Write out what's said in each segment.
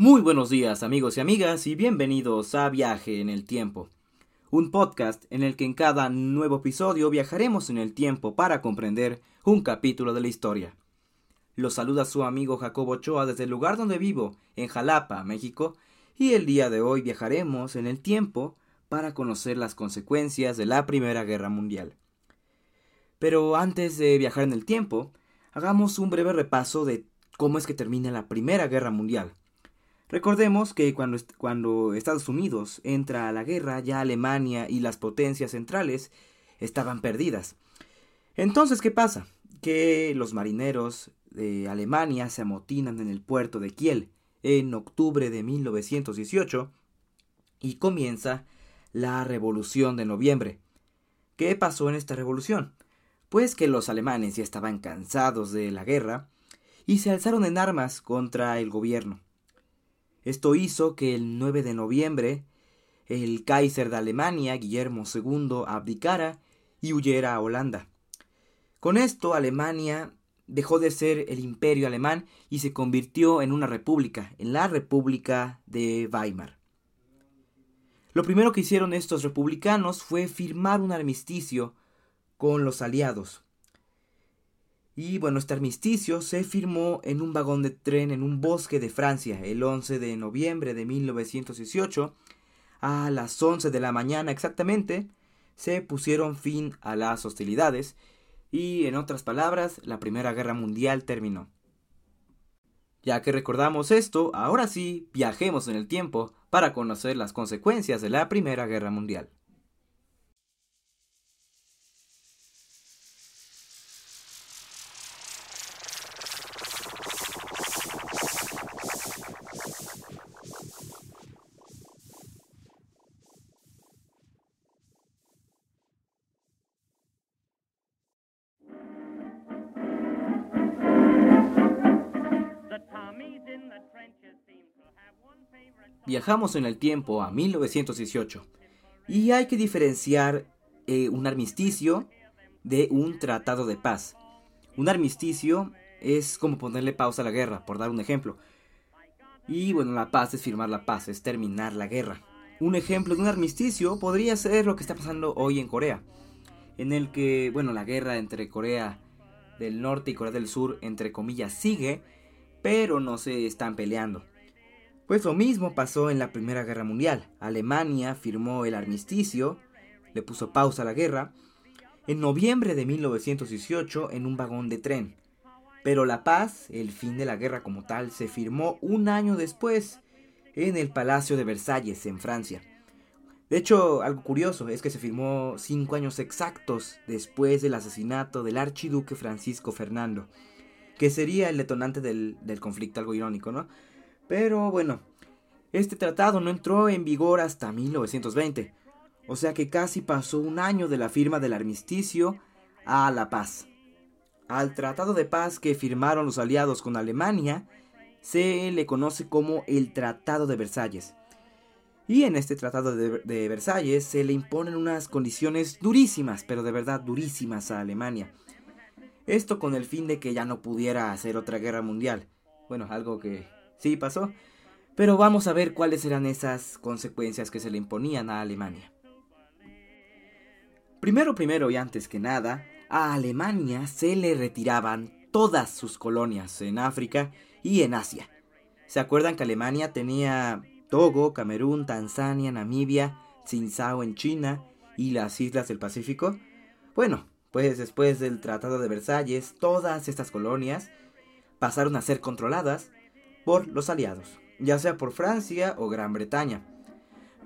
Muy buenos días amigos y amigas y bienvenidos a Viaje en el Tiempo, un podcast en el que en cada nuevo episodio viajaremos en el tiempo para comprender un capítulo de la historia. Los saluda su amigo Jacobo Ochoa desde el lugar donde vivo, en Jalapa, México, y el día de hoy viajaremos en el tiempo para conocer las consecuencias de la Primera Guerra Mundial. Pero antes de viajar en el tiempo, hagamos un breve repaso de cómo es que termina la Primera Guerra Mundial. Recordemos que cuando, Estados Unidos entra a la guerra, ya Alemania y las potencias centrales estaban perdidas. Entonces, ¿qué pasa? Que los marineros de Alemania se amotinan en el puerto de Kiel en octubre de 1918 y comienza la Revolución de Noviembre. ¿Qué pasó en esta revolución? Pues que los alemanes ya estaban cansados de la guerra y se alzaron en armas contra el gobierno. Esto hizo que el 9 de noviembre el Kaiser de Alemania, Guillermo II, abdicara y huyera a Holanda. Con esto Alemania dejó de ser el imperio alemán y se convirtió en una república, en la República de Weimar. Lo primero que hicieron estos republicanos fue firmar un armisticio con los aliados. Y bueno, este armisticio se firmó en un vagón de tren en un bosque de Francia el 11 de noviembre de 1918. A las 11 de la mañana exactamente se pusieron fin a las hostilidades y, en otras palabras, la Primera Guerra Mundial terminó. Ya que recordamos esto, ahora sí viajemos en el tiempo para conocer las consecuencias de la Primera Guerra Mundial. Viajamos en el tiempo a 1918 y hay que diferenciar eh, un armisticio de un tratado de paz. Un armisticio es como ponerle pausa a la guerra, por dar un ejemplo. Y bueno, la paz es firmar la paz, es terminar la guerra. Un ejemplo de un armisticio podría ser lo que está pasando hoy en Corea, en el que, bueno, la guerra entre Corea del Norte y Corea del Sur, entre comillas, sigue, pero no se están peleando. Pues lo mismo pasó en la Primera Guerra Mundial. Alemania firmó el armisticio, le puso pausa a la guerra, en noviembre de 1918 en un vagón de tren. Pero la paz, el fin de la guerra como tal, se firmó un año después en el Palacio de Versalles, en Francia. De hecho, algo curioso es que se firmó cinco años exactos después del asesinato del archiduque Francisco Fernando, que sería el detonante del, del conflicto, algo irónico, ¿no? Pero bueno, este tratado no entró en vigor hasta 1920, o sea que casi pasó un año de la firma del armisticio a la paz. Al tratado de paz que firmaron los aliados con Alemania se le conoce como el Tratado de Versalles. Y en este Tratado de, de, Versalles se le imponen unas condiciones durísimas, pero de verdad durísimas a Alemania. Esto con el fin de que ya no pudiera hacer otra guerra mundial. Bueno, algo que sí pasó, pero vamos a ver cuáles eran esas consecuencias que se le imponían a Alemania. Primero, primero y antes que nada, a Alemania se le retiraban todas sus colonias en África y en Asia. ¿Se acuerdan que Alemania tenía Togo, Camerún, Tanzania, Namibia, Tsingtao en China y las islas del Pacífico? Bueno, pues después del Tratado de Versalles, todas estas colonias pasaron a ser controladas por los aliados, ya sea por Francia o Gran Bretaña.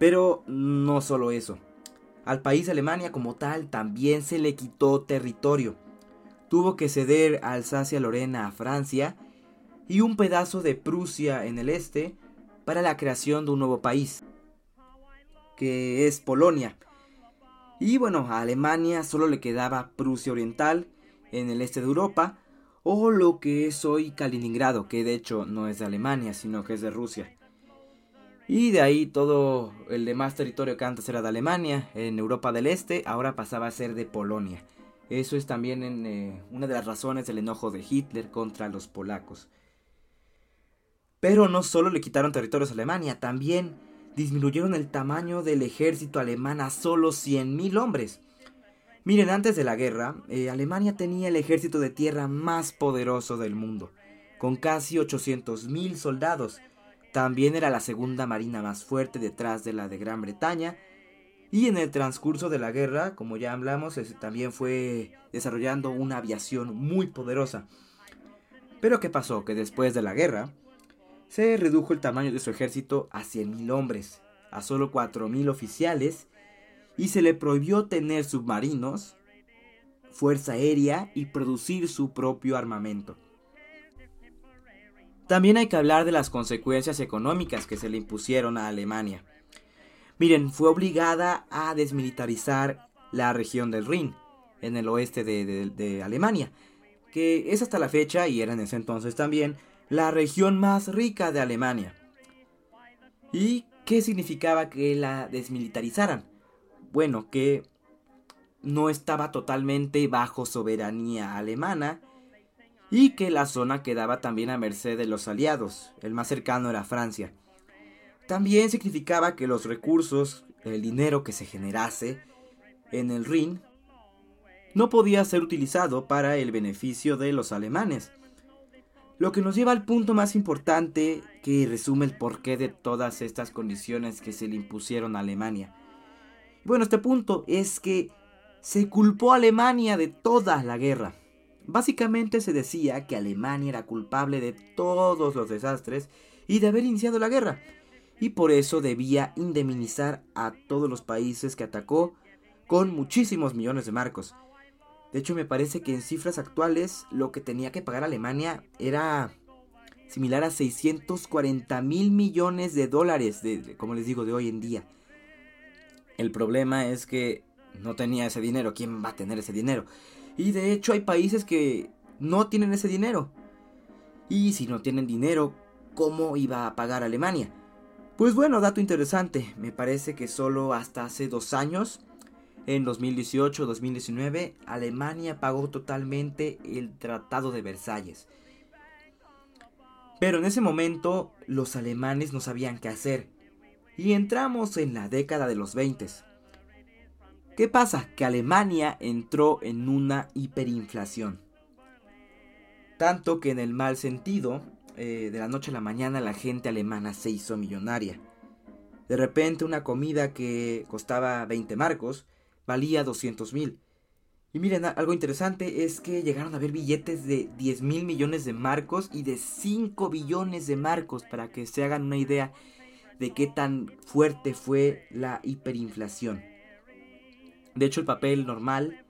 Pero no solo eso. Al país Alemania como tal también se le quitó territorio. Tuvo que ceder Alsacia-Lorena a Francia y un pedazo de Prusia en el este para la creación de un nuevo país, que es Polonia. Y bueno, a Alemania solo le quedaba Prusia Oriental en el este de Europa, o lo que es hoy Kaliningrado, que de hecho no es de Alemania, sino que es de Rusia. Y de ahí todo el demás territorio que antes era de Alemania, en Europa del Este, ahora pasaba a ser de Polonia. Eso es también en, eh, una de las razones del enojo de Hitler contra los polacos. Pero no solo le quitaron territorios a Alemania, también disminuyeron el tamaño del ejército alemán a solo 100.000 hombres. Miren, antes de la guerra, eh, Alemania tenía el ejército de tierra más poderoso del mundo, con casi 800.000 soldados. También era la segunda marina más fuerte detrás de la de Gran Bretaña. Y en el transcurso de la guerra, como ya hablamos, también fue desarrollando una aviación muy poderosa. Pero ¿qué pasó? Que después de la guerra, se redujo el tamaño de su ejército a 100.000 hombres, a solo 4.000 oficiales, y se le prohibió tener submarinos, fuerza aérea y producir su propio armamento. También hay que hablar de las consecuencias económicas que se le impusieron a Alemania. Miren, fue obligada a desmilitarizar la región del Rin, en el oeste de, de Alemania, que es hasta la fecha, y era en ese entonces también, la región más rica de Alemania. ¿Y qué significaba que la desmilitarizaran? Bueno, que no estaba totalmente bajo soberanía alemana y que la zona quedaba también a merced de los aliados, el más cercano era Francia. También significaba que los recursos, el dinero que se generase en el Rin, no podía ser utilizado para el beneficio de los alemanes, lo que nos lleva al punto más importante que resume el porqué de todas estas condiciones que se le impusieron a Alemania. Bueno, este punto es que se culpó a Alemania de toda la guerra. Básicamente se decía que Alemania era culpable de todos los desastres y de haber iniciado la guerra, y por eso debía indemnizar a todos los países que atacó con muchísimos millones de marcos. De hecho, me parece que en cifras actuales lo que tenía que pagar Alemania era similar a 640 mil millones de dólares, de, como les digo, de hoy en día. El problema es que no tenía ese dinero. ¿Quién va a tener ese dinero? Y de hecho hay países que no tienen ese dinero. Y si no tienen dinero, ¿cómo iba a pagar Alemania? Pues bueno, dato interesante. Me parece que solo hasta hace dos años en 2018-2019, Alemania pagó totalmente el Tratado de Versalles. Pero en ese momento los alemanes no sabían qué hacer y entramos en la década de los 20. ¿Qué pasa? Que Alemania entró en una hiperinflación. Tanto que en el mal sentido, eh, de la noche a la mañana la gente alemana se hizo millonaria. De repente una comida que costaba 20 marcos valía 200 mil. Y miren, algo interesante es que llegaron a haber billetes de 10 mil millones de marcos y de 5 billones de marcos para que se hagan una idea de qué tan fuerte fue la hiperinflación. De hecho, el papel normal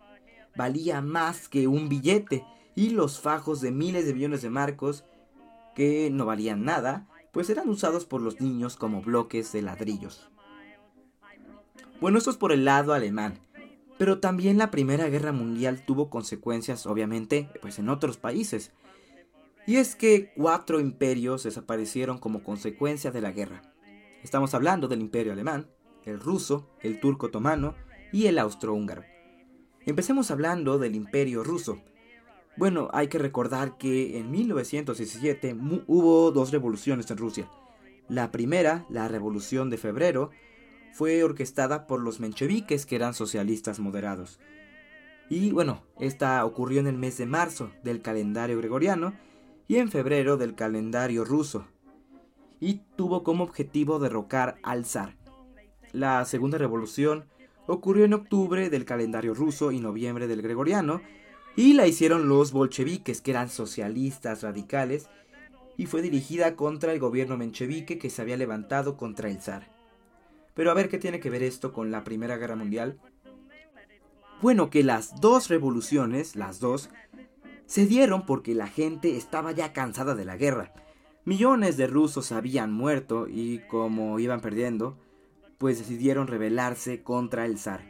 valía más que un billete y los fajos de miles de millones de marcos, que no valían nada, pues eran usados por los niños como bloques de ladrillos. Bueno, esto es por el lado alemán. Pero también la Primera Guerra Mundial tuvo consecuencias, obviamente, pues en otros países. Y es que cuatro imperios desaparecieron como consecuencia de la guerra. Estamos hablando del imperio alemán, el ruso, el turco otomano y el austrohúngaro. Empecemos hablando del imperio ruso. Bueno, hay que recordar que en 1917 hubo dos revoluciones en Rusia. La primera, la Revolución de Febrero, fue orquestada por los mencheviques, que eran socialistas moderados. Y bueno, esta ocurrió en el mes de marzo del calendario gregoriano y en febrero del calendario ruso, y tuvo como objetivo derrocar al zar. La segunda revolución ocurrió en octubre del calendario ruso y noviembre del gregoriano, y la hicieron los bolcheviques, que eran socialistas radicales, y fue dirigida contra el gobierno menchevique que se había levantado contra el zar. Pero a ver qué tiene que ver esto con la Primera Guerra Mundial. Bueno, que las dos revoluciones, las dos, se dieron porque la gente estaba ya cansada de la guerra. Millones de rusos habían muerto y como iban perdiendo, pues decidieron rebelarse contra el zar.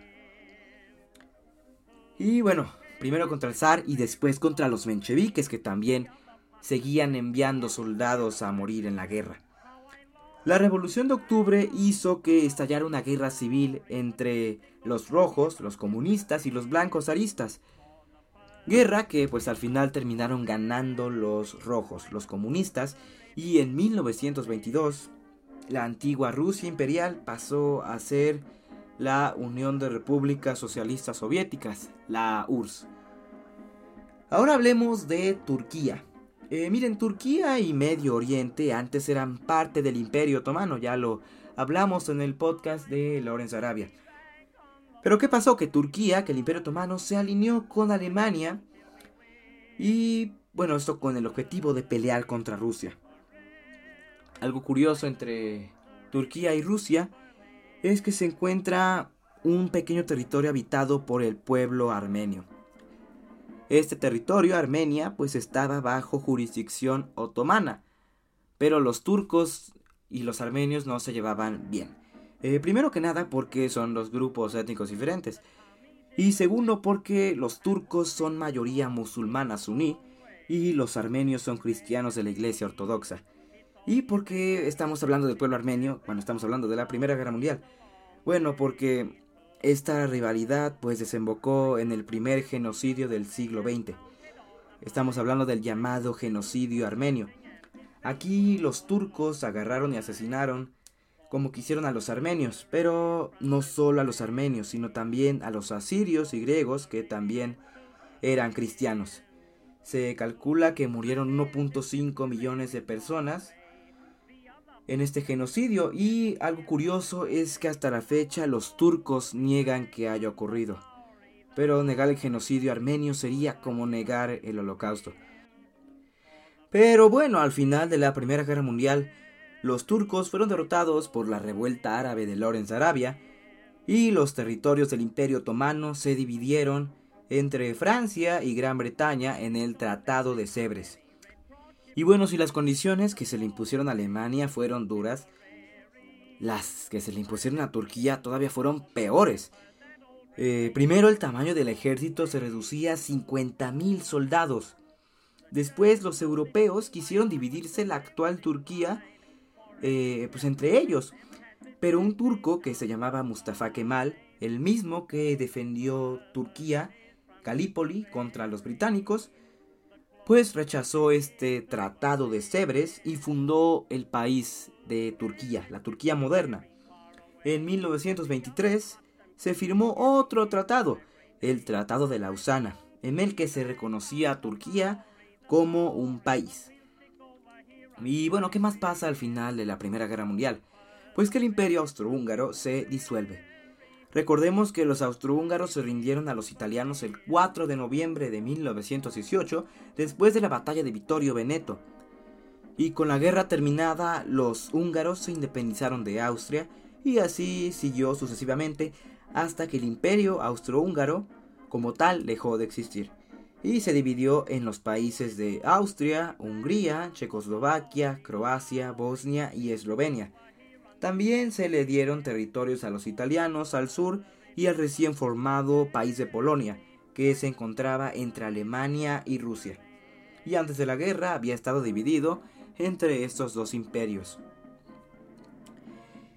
Y bueno, primero contra el zar y después contra los mencheviques que también seguían enviando soldados a morir en la guerra. La Revolución de Octubre hizo que estallara una guerra civil entre los rojos, los comunistas y los blancos aristas. Guerra que pues al final terminaron ganando los rojos, los comunistas, y en 1922 la antigua Rusia imperial pasó a ser la Unión de Repúblicas Socialistas Soviéticas, la URSS. Ahora hablemos de Turquía. Eh, miren, Turquía y Medio Oriente antes eran parte del Imperio Otomano, ya lo hablamos en el podcast de Lorenz Arabia. Pero ¿qué pasó? Que Turquía, que el Imperio Otomano, se alineó con Alemania y, bueno, esto con el objetivo de pelear contra Rusia. Algo curioso entre Turquía y Rusia es que se encuentra un pequeño territorio habitado por el pueblo armenio. Este territorio, Armenia, pues estaba bajo jurisdicción otomana, pero los turcos y los armenios no se llevaban bien. Eh, primero que nada porque son dos grupos étnicos diferentes. Y segundo porque los turcos son mayoría musulmana suní y los armenios son cristianos de la iglesia ortodoxa. Y porque estamos hablando del pueblo armenio cuando estamos hablando de la Primera Guerra Mundial. Bueno, porque esta rivalidad pues desembocó en el primer genocidio del siglo XX. Estamos hablando del llamado genocidio armenio. Aquí los turcos agarraron y asesinaron como quisieron a los armenios, pero no solo a los armenios, sino también a los asirios y griegos que también eran cristianos. Se calcula que murieron 1.5 millones de personas en este genocidio y algo curioso es que hasta la fecha los turcos niegan que haya ocurrido. Pero negar el genocidio armenio sería como negar el holocausto. Pero bueno, al final de la Primera Guerra Mundial, los turcos fueron derrotados por la revuelta árabe de Lorenz Arabia y los territorios del Imperio Otomano se dividieron entre Francia y Gran Bretaña en el Tratado de Sèvres. Y bueno, si las condiciones que se le impusieron a Alemania fueron duras, las que se le impusieron a Turquía todavía fueron peores. Eh, primero el tamaño del ejército se reducía a 50.000 soldados. Después los europeos quisieron dividirse la actual Turquía eh, pues entre ellos. Pero un turco que se llamaba Mustafa Kemal, el mismo que defendió Turquía, Calípoli contra los británicos, pues rechazó este tratado de Sèvres y fundó el país de Turquía, la Turquía moderna. En 1923 se firmó otro tratado, el Tratado de Lausana, en el que se reconocía a Turquía como un país. Y bueno, ¿qué más pasa al final de la Primera Guerra Mundial? Pues que el imperio austrohúngaro se disuelve. Recordemos que los austrohúngaros se rindieron a los italianos el 4 de noviembre de 1918, después de la batalla de Vittorio Veneto. Y con la guerra terminada, los húngaros se independizaron de Austria y así siguió sucesivamente hasta que el imperio austrohúngaro como tal dejó de existir y se dividió en los países de Austria, Hungría, Checoslovaquia, Croacia, Bosnia y Eslovenia. También se le dieron territorios a los italianos al sur y al recién formado país de Polonia, que se encontraba entre Alemania y Rusia. Y antes de la guerra había estado dividido entre estos dos imperios.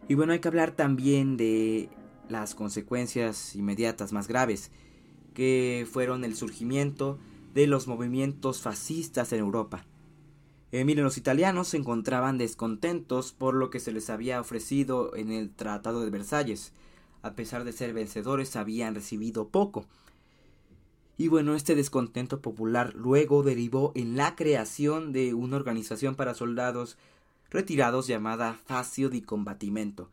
Y bueno, hay que hablar también de las consecuencias inmediatas más graves que fueron el surgimiento de los movimientos fascistas en Europa. Eh, miren, los italianos se encontraban descontentos por lo que se les había ofrecido en el Tratado de Versalles. A pesar de ser vencedores, habían recibido poco. Y bueno, este descontento popular luego derivó en la creación de una organización para soldados retirados llamada Facio di Combattimento,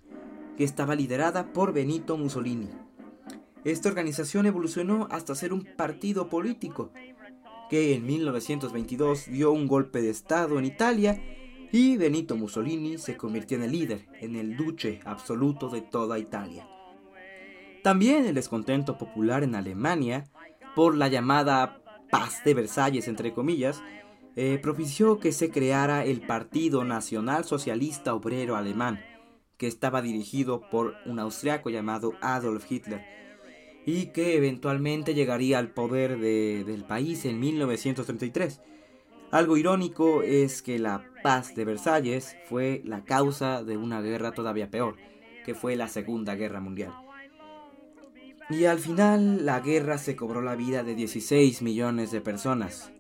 que estaba liderada por Benito Mussolini. Esta organización evolucionó hasta ser un partido político, que en 1922 dio un golpe de Estado en Italia y Benito Mussolini se convirtió en el líder, en el duce absoluto de toda Italia. También el descontento popular en Alemania por la llamada paz de Versalles, entre comillas, eh, propició que se creara el Partido Nacional Socialista Obrero Alemán, que estaba dirigido por un austriaco llamado Adolf Hitler y que eventualmente llegaría al poder del país en 1933. Algo irónico es que la paz de Versalles fue la causa de una guerra todavía peor, que fue la Segunda Guerra Mundial. Y al final la guerra se cobró la vida de 16 millones de personas.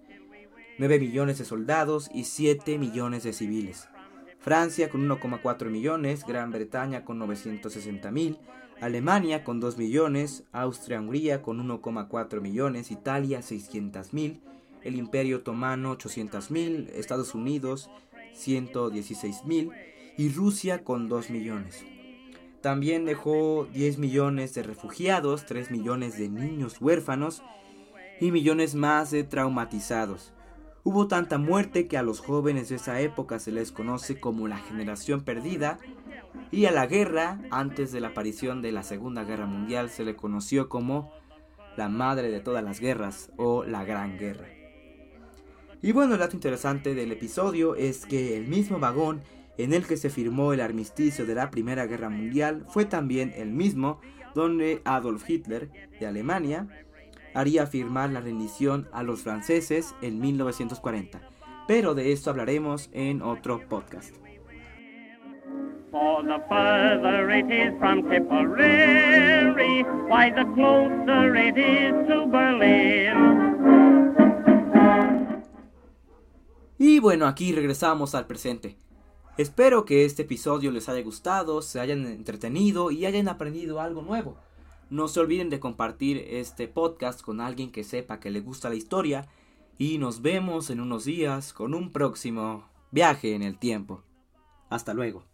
9 millones de soldados y 7 millones de civiles. Francia con 1,4 millones, Gran Bretaña con 960 mil, Alemania con 2 millones, Austria-Hungría con 1,4 millones, Italia 600 mil, el Imperio Otomano 800 mil, Estados Unidos 116 mil y Rusia con 2 millones. También dejó 10 millones de refugiados, 3 millones de niños huérfanos y millones más de traumatizados. Hubo tanta muerte que a los jóvenes de esa época se les conoce como la generación perdida y a la guerra, antes de la aparición de la Segunda Guerra Mundial, se le conoció como la madre de todas las guerras o la Gran Guerra. Y bueno, el dato interesante del episodio es que el mismo vagón en el que se firmó el armisticio de la Primera Guerra Mundial fue también el mismo donde Adolf Hitler de Alemania haría firmar la rendición a los franceses en 1940. Pero de esto hablaremos en otro podcast. Y bueno, aquí regresamos al presente. Espero que este episodio les haya gustado, se hayan entretenido y hayan aprendido algo nuevo. No se olviden de compartir este podcast con alguien que sepa que le gusta la historia y nos vemos en unos días con un próximo viaje en el tiempo. Hasta luego.